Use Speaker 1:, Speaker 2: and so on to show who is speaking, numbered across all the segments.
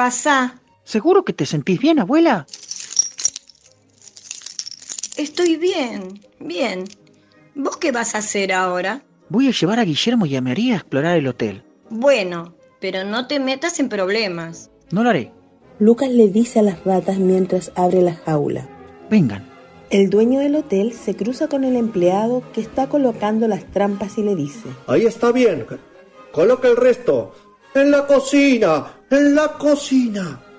Speaker 1: Pasá.
Speaker 2: ¿Seguro que te sentís bien, abuela?
Speaker 1: Estoy bien, bien. ¿Vos qué vas a hacer ahora?
Speaker 2: Voy a llevar a Guillermo y a María a explorar el hotel.
Speaker 1: Bueno, pero no te metas en problemas.
Speaker 2: No lo haré.
Speaker 3: Lucas le dice a las ratas mientras abre la jaula.
Speaker 2: Vengan.
Speaker 3: El dueño del hotel se cruza con el empleado que está colocando las trampas y le dice.
Speaker 4: Ahí está bien. Coloca el resto. En la cocina. En la cocina.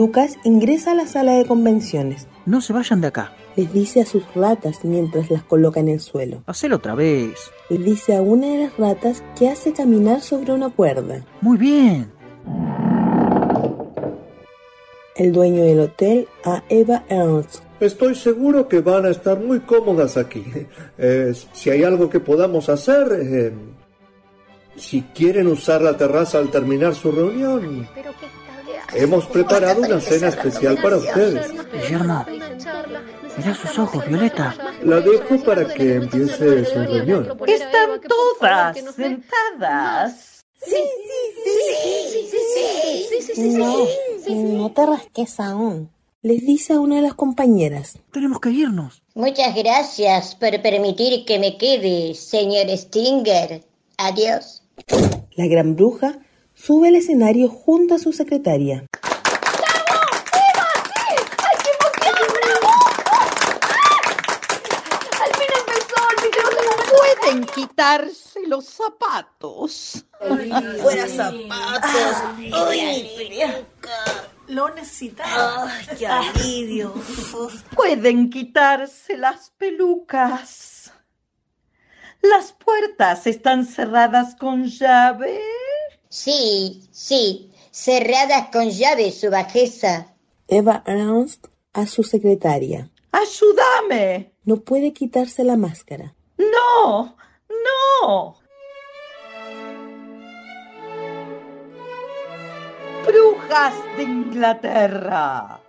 Speaker 3: Lucas ingresa a la sala de convenciones.
Speaker 2: No se vayan de acá.
Speaker 3: Les dice a sus ratas mientras las coloca en el suelo.
Speaker 2: Hacelo otra vez.
Speaker 3: Le dice a una de las ratas que hace caminar sobre una cuerda.
Speaker 2: Muy bien.
Speaker 3: El dueño del hotel a Eva Ernst.
Speaker 4: Estoy seguro que van a estar muy cómodas aquí. Eh, si hay algo que podamos hacer, eh, si quieren usar la terraza al terminar su reunión, hemos preparado una cena especial para ustedes.
Speaker 2: Guillermo, mira sus ojos, Violeta.
Speaker 4: La dejo para que empiece su reunión.
Speaker 5: Están todas sentadas.
Speaker 3: Sí, sí, sí, sí, sí, sí, No, no te rasques aún. Les dice a una de las compañeras.
Speaker 2: Tenemos que irnos.
Speaker 6: Muchas gracias por permitir que me quede, señor Stinger. Adiós.
Speaker 3: La gran bruja sube al escenario junto a su secretaria.
Speaker 5: Pueden quitarse los zapatos.
Speaker 7: Fuera zapatos. Ay,
Speaker 8: Lo necesitaba.
Speaker 7: Ay, qué alivio.
Speaker 5: Pueden quitarse las pelucas. Las puertas están cerradas con llave.
Speaker 6: Sí, sí, cerradas con llave, su bajeza.
Speaker 3: Eva Ernst a su secretaria.
Speaker 5: ¡Ayúdame!
Speaker 3: No puede quitarse la máscara.
Speaker 5: ¡No! ¡No! Brujas de Inglaterra.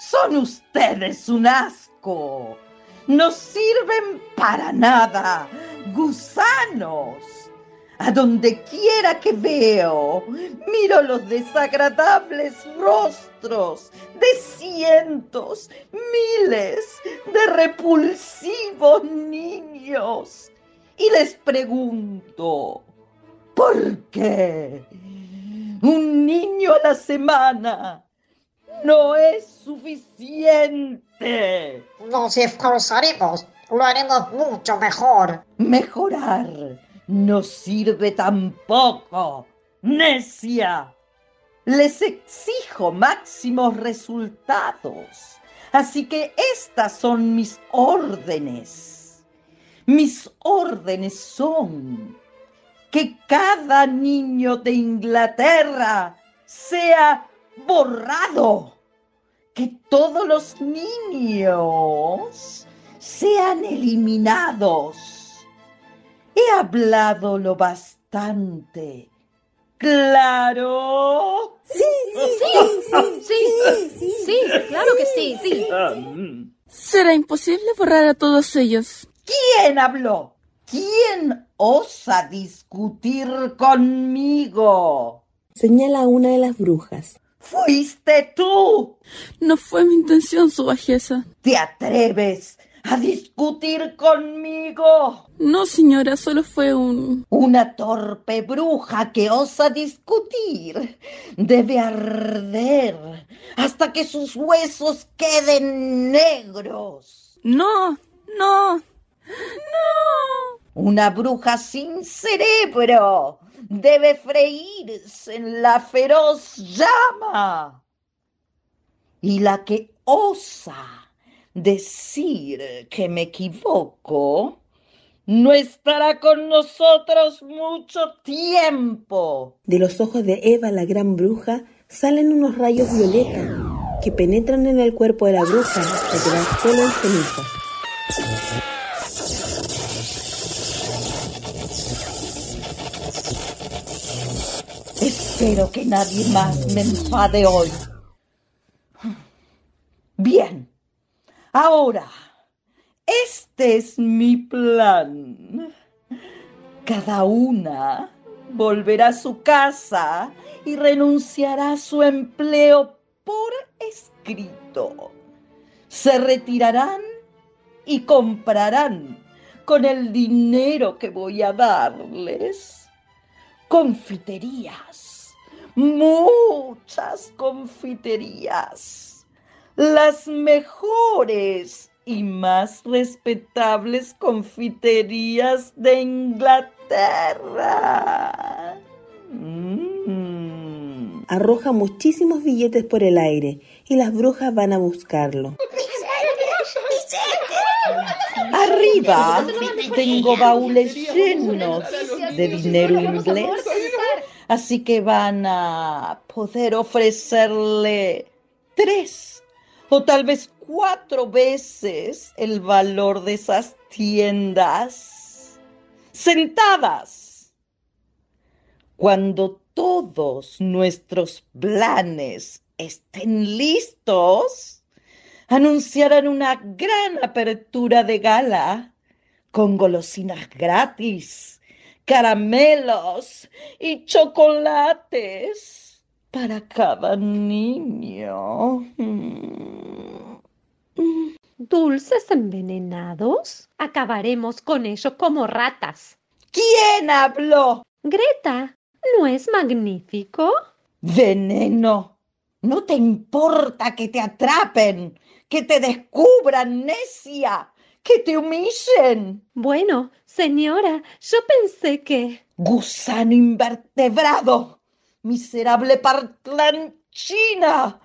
Speaker 5: Son ustedes un asco. No sirven para nada. Gusanos. A donde quiera que veo, miro los desagradables rostros de cientos, miles de repulsivos niños. Y les pregunto, ¿por qué? Un niño a la semana no es suficiente.
Speaker 9: Nos esforzaremos, lo haremos mucho mejor.
Speaker 5: Mejorar no sirve tampoco, necia. Les exijo máximos resultados. Así que estas son mis órdenes. Mis órdenes son que cada niño de Inglaterra sea borrado. Que todos los niños sean eliminados. He hablado lo bastante. ¿Claro?
Speaker 3: Sí, sí, sí, sí, sí,
Speaker 10: sí, claro que sí, sí.
Speaker 11: Será imposible borrar a todos ellos.
Speaker 5: ¿Quién habló? ¿Quién osa discutir conmigo?
Speaker 3: Señala a una de las brujas.
Speaker 5: ¿Fuiste tú?
Speaker 11: No fue mi intención, su bajeza.
Speaker 5: ¿Te atreves a discutir conmigo?
Speaker 11: No, señora, solo fue un...
Speaker 5: Una torpe bruja que osa discutir. Debe arder hasta que sus huesos queden negros.
Speaker 11: No, no, no.
Speaker 5: Una bruja sin cerebro debe freírse en la feroz llama. Y la que osa decir que me equivoco no estará con nosotros mucho tiempo.
Speaker 3: De los ojos de Eva la gran bruja salen unos rayos violeta que penetran en el cuerpo de la bruja hasta quedar solo en cenizas.
Speaker 5: Espero que nadie más me enfade hoy. Bien, ahora, este es mi plan. Cada una volverá a su casa y renunciará a su empleo por escrito. Se retirarán y comprarán con el dinero que voy a darles confiterías, muchas confiterías, las mejores y más respetables confiterías de Inglaterra.
Speaker 3: Mm. Arroja muchísimos billetes por el aire y las brujas van a buscarlo.
Speaker 5: Arriba tengo baúles llenos de dinero inglés, así que van a poder ofrecerle tres o tal vez cuatro veces el valor de esas tiendas sentadas. Cuando todos nuestros planes estén listos, anunciarán una gran apertura de gala con golosinas gratis, caramelos y chocolates para cada niño.
Speaker 12: ¿Dulces envenenados? Acabaremos con ellos como ratas.
Speaker 5: ¿Quién habló?
Speaker 12: Greta, ¿no es magnífico?
Speaker 5: Veneno. No te importa que te atrapen, que te descubran, necia, que te humillen.
Speaker 12: Bueno, señora, yo pensé que...
Speaker 5: Gusano invertebrado, miserable partlanchina.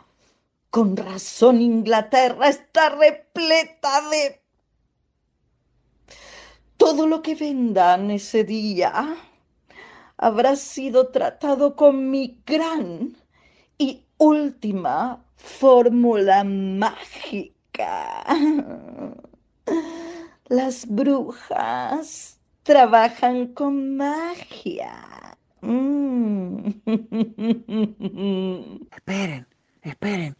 Speaker 5: Con razón Inglaterra está repleta de... Todo lo que vendan ese día habrá sido tratado con mi gran y última fórmula mágica. Las brujas trabajan con magia. Mm.
Speaker 2: Esperen, esperen.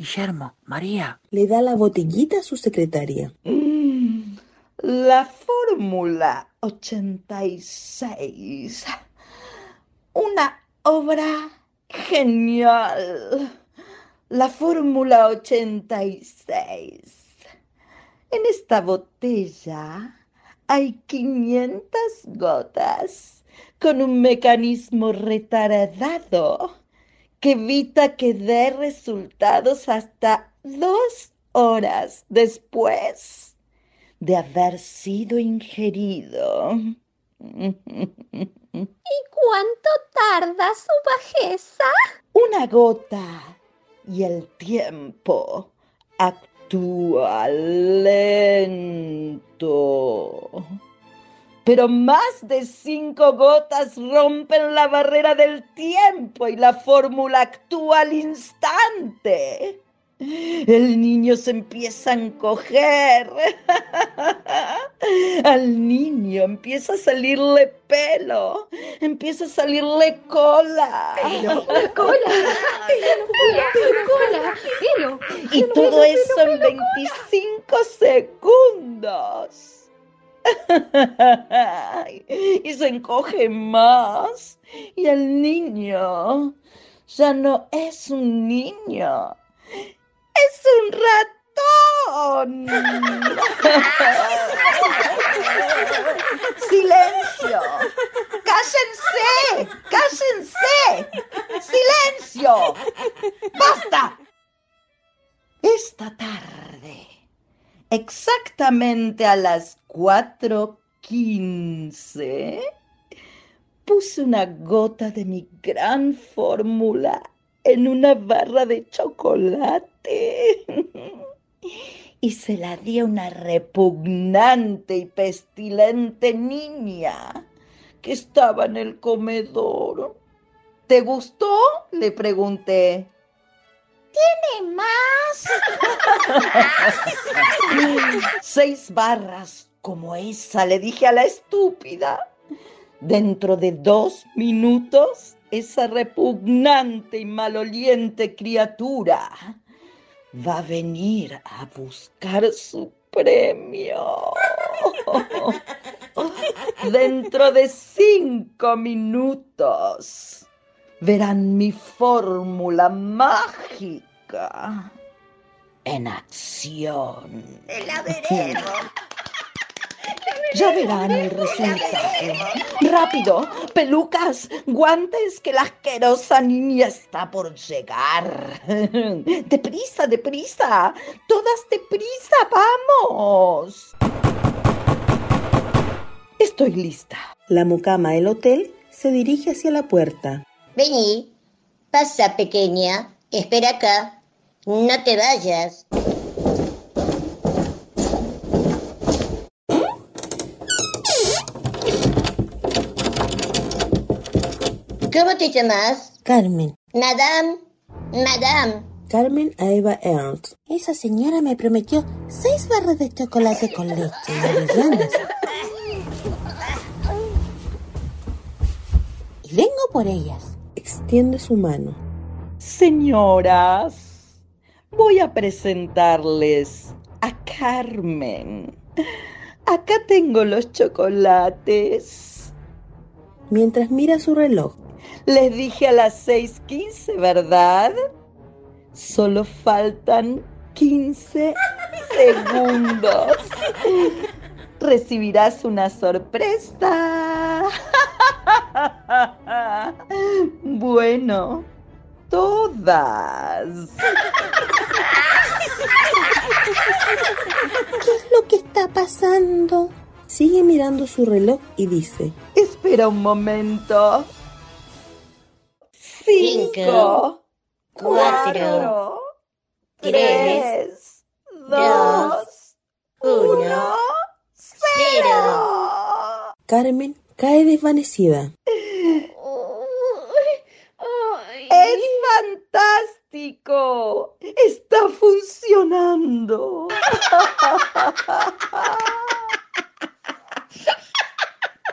Speaker 2: Guillermo, María.
Speaker 3: Le da la botellita a su secretaria.
Speaker 5: Mm, la fórmula 86. Una obra genial. La fórmula 86. En esta botella hay 500 gotas con un mecanismo retardado que evita que dé resultados hasta dos horas después de haber sido ingerido.
Speaker 12: ¿Y cuánto tarda su bajeza?
Speaker 5: Una gota y el tiempo actúa lento pero más de cinco gotas rompen la barrera del tiempo y la fórmula actúa al instante. El niño se empieza a encoger. Al niño empieza a salirle pelo, empieza a salirle cola.
Speaker 12: Pelo, cola, pelo, cola, pelo.
Speaker 5: Y todo eso en 25 segundos. y se encoge más. Y el niño ya no es un niño, es un ratón. Silencio. Cállense, cállense. Silencio. Basta. Esta tarde exactamente a las 4.15, puse una gota de mi gran fórmula en una barra de chocolate y se la di a una repugnante y pestilente niña que estaba en el comedor. ¿Te gustó? Le pregunté.
Speaker 12: ¿Tiene más?
Speaker 5: Seis barras como esa, le dije a la estúpida. Dentro de dos minutos, esa repugnante y maloliente criatura va a venir a buscar su premio. Dentro de cinco minutos verán mi fórmula mágica en acción.
Speaker 7: La veremos.
Speaker 5: Ya verán el resultado. Rápido, pelucas, guantes, que la asquerosa niña está por llegar. Deprisa, deprisa, todas deprisa, vamos. Estoy lista.
Speaker 3: La mucama del hotel se dirige hacia la puerta.
Speaker 6: Vení, pasa pequeña, espera acá, no te vayas. ¿Cómo te llamas?
Speaker 3: Carmen.
Speaker 6: Madame, Madame.
Speaker 3: Carmen Eva Ernst.
Speaker 13: Esa señora me prometió seis barras de chocolate con leche y avellanas. Y vengo por ellas.
Speaker 3: Extiende su mano.
Speaker 5: Señoras, voy a presentarles a Carmen. Acá tengo los chocolates.
Speaker 3: Mientras mira su reloj.
Speaker 5: Les dije a las 6:15, ¿verdad? Solo faltan 15 segundos. Recibirás una sorpresa. Bueno, todas.
Speaker 13: ¿Qué es lo que está pasando?
Speaker 3: Sigue mirando su reloj y dice,
Speaker 5: Espera un momento. Cinco, cuatro, tres, dos,
Speaker 6: uno, cero.
Speaker 3: Carmen cae desvanecida.
Speaker 5: ¡Es fantástico! ¡Está funcionando!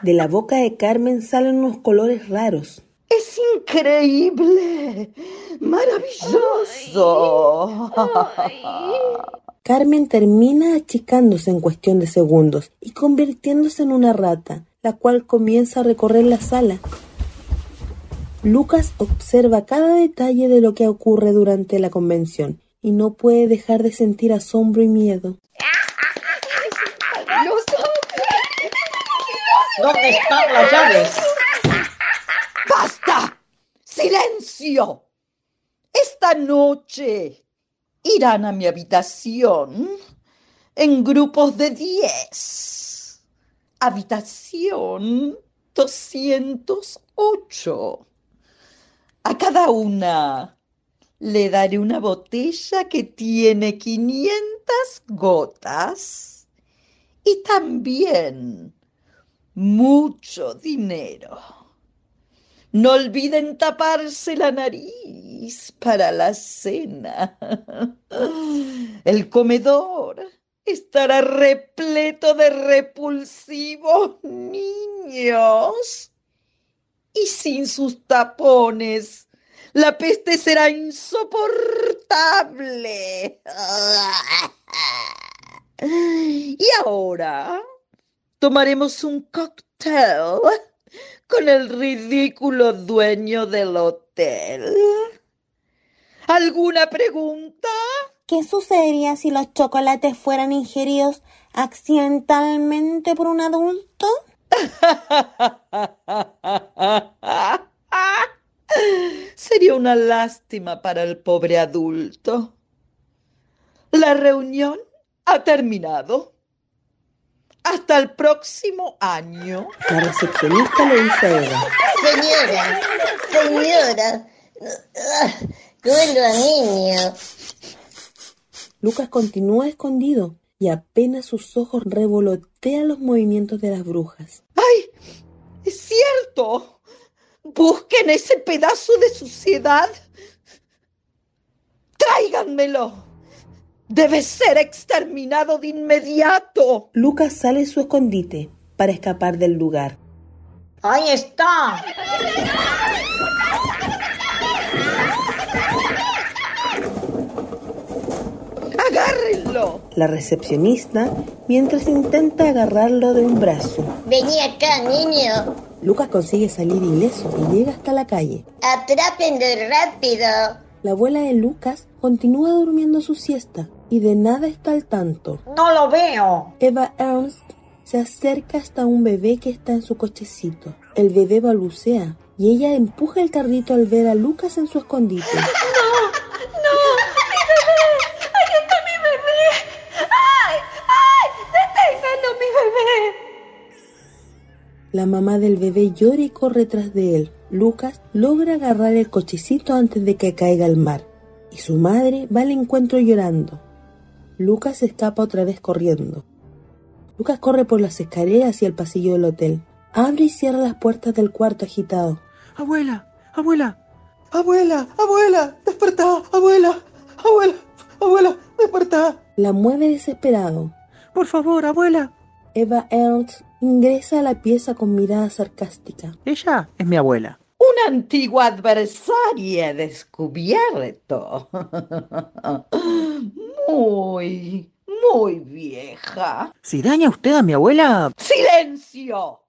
Speaker 3: De la boca de Carmen salen unos colores raros.
Speaker 5: ¡Es increíble! ¡Maravilloso!
Speaker 3: Carmen termina achicándose en cuestión de segundos y convirtiéndose en una rata, la cual comienza a recorrer la sala. Lucas observa cada detalle de lo que ocurre durante la convención y no puede dejar de sentir asombro y miedo.
Speaker 9: ¿Dónde están las llaves?
Speaker 5: ¡Basta! ¡Silencio! Esta noche irán a mi habitación en grupos de diez. Habitación 208. A cada una le daré una botella que tiene 500 gotas y también mucho dinero. No olviden taparse la nariz para la cena. El comedor estará repleto de repulsivos niños. Y sin sus tapones, la peste será insoportable. Y ahora tomaremos un cóctel con el ridículo dueño del hotel. ¿Alguna pregunta?
Speaker 13: ¿Qué sucedería si los chocolates fueran ingeridos accidentalmente por un adulto?
Speaker 5: Sería una lástima para el pobre adulto. La reunión ha terminado. Hasta el próximo año.
Speaker 3: La recepcionista le dice a Eva.
Speaker 6: Señora, señora, cuando a niño.
Speaker 3: Lucas continúa escondido y apenas sus ojos revolotean los movimientos de las brujas.
Speaker 5: ¡Ay! ¡Es cierto! Busquen ese pedazo de suciedad. Tráiganmelo. Debe ser exterminado de inmediato.
Speaker 3: Lucas sale de su escondite para escapar del lugar.
Speaker 9: Ahí está.
Speaker 3: La recepcionista, mientras intenta agarrarlo de un brazo.
Speaker 6: Vení acá, niño.
Speaker 3: Lucas consigue salir ileso y llega hasta la calle.
Speaker 6: Atrápenlo rápido.
Speaker 3: La abuela de Lucas continúa durmiendo su siesta y de nada está al tanto.
Speaker 9: No lo veo.
Speaker 3: Eva Ernst se acerca hasta un bebé que está en su cochecito. El bebé balbucea y ella empuja el carrito al ver a Lucas en su escondite. La mamá del bebé llora y corre tras de él. Lucas logra agarrar el cochecito antes de que caiga al mar y su madre va al encuentro llorando. Lucas escapa otra vez corriendo. Lucas corre por las escaleras hacia el pasillo del hotel. Abre y cierra las puertas del cuarto agitado.
Speaker 2: Abuela, abuela,
Speaker 14: abuela, abuela, despertá, abuela, abuela, abuela, despertá.
Speaker 3: La mueve desesperado.
Speaker 2: Por favor, abuela.
Speaker 3: Eva Ernst ingresa a la pieza con mirada sarcástica.
Speaker 2: Ella es mi abuela.
Speaker 5: Una antigua adversaria descubierto. Muy, muy vieja.
Speaker 2: Si daña usted a mi abuela...
Speaker 5: ¡Silencio!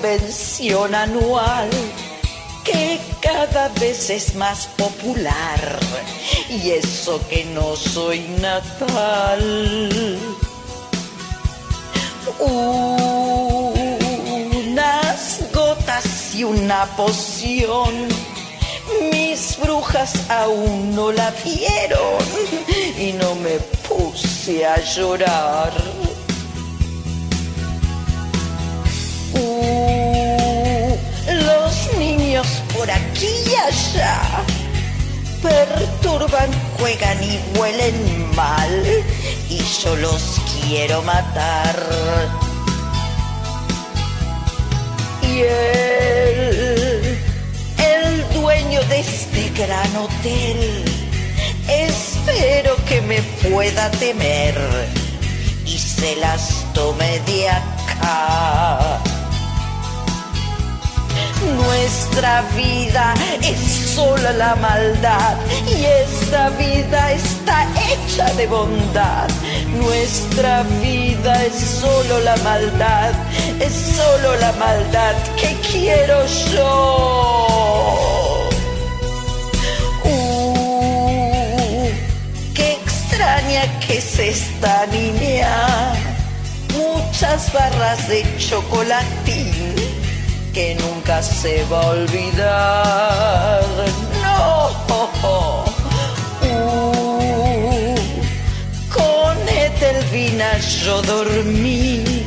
Speaker 5: Convención anual que cada vez es más popular y eso que no soy natal. Unas gotas y una poción, mis brujas aún no la vieron y no me puse a llorar. Allá perturban, juegan y huelen mal y yo los quiero matar. Y él, el dueño de este gran hotel, espero que me pueda temer y se las tome de acá. Nuestra vida es solo la maldad y esta vida está hecha de bondad. Nuestra vida es solo la maldad, es solo la maldad que quiero yo. Uh, qué extraña que es esta niña. Muchas barras de chocolatín que nunca se va a olvidar. No. Uh, con Etelvina yo dormí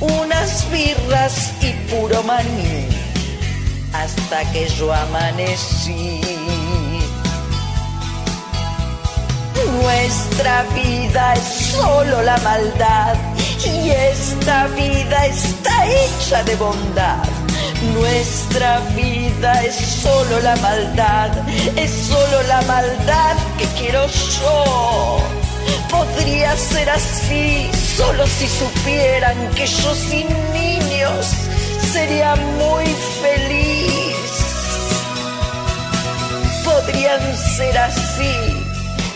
Speaker 5: unas birras y puro maní hasta que yo amanecí. Nuestra vida es solo la maldad y esta vida está hecha de bondad. Nuestra vida es solo la maldad, es solo la maldad que quiero yo. Podría ser así, solo si supieran que yo sin niños sería muy feliz. Podrían ser así,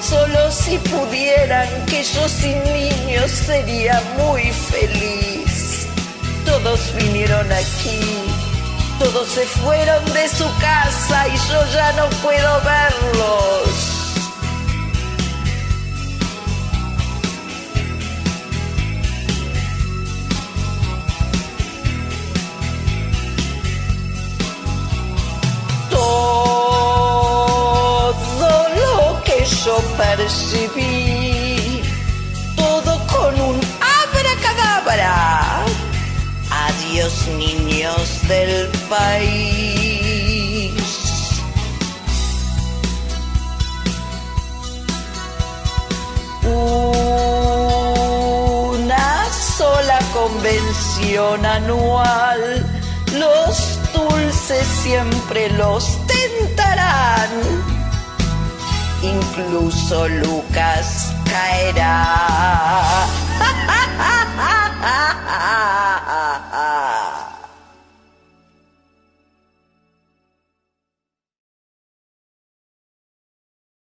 Speaker 5: solo si pudieran que yo sin niños sería muy feliz. Todos vinieron aquí todos se fueron de su casa y yo ya no puedo verlos. Todo lo que yo percibí, varios niños del país. Una sola convención anual, los dulces siempre los tentarán. Incluso Lucas caerá.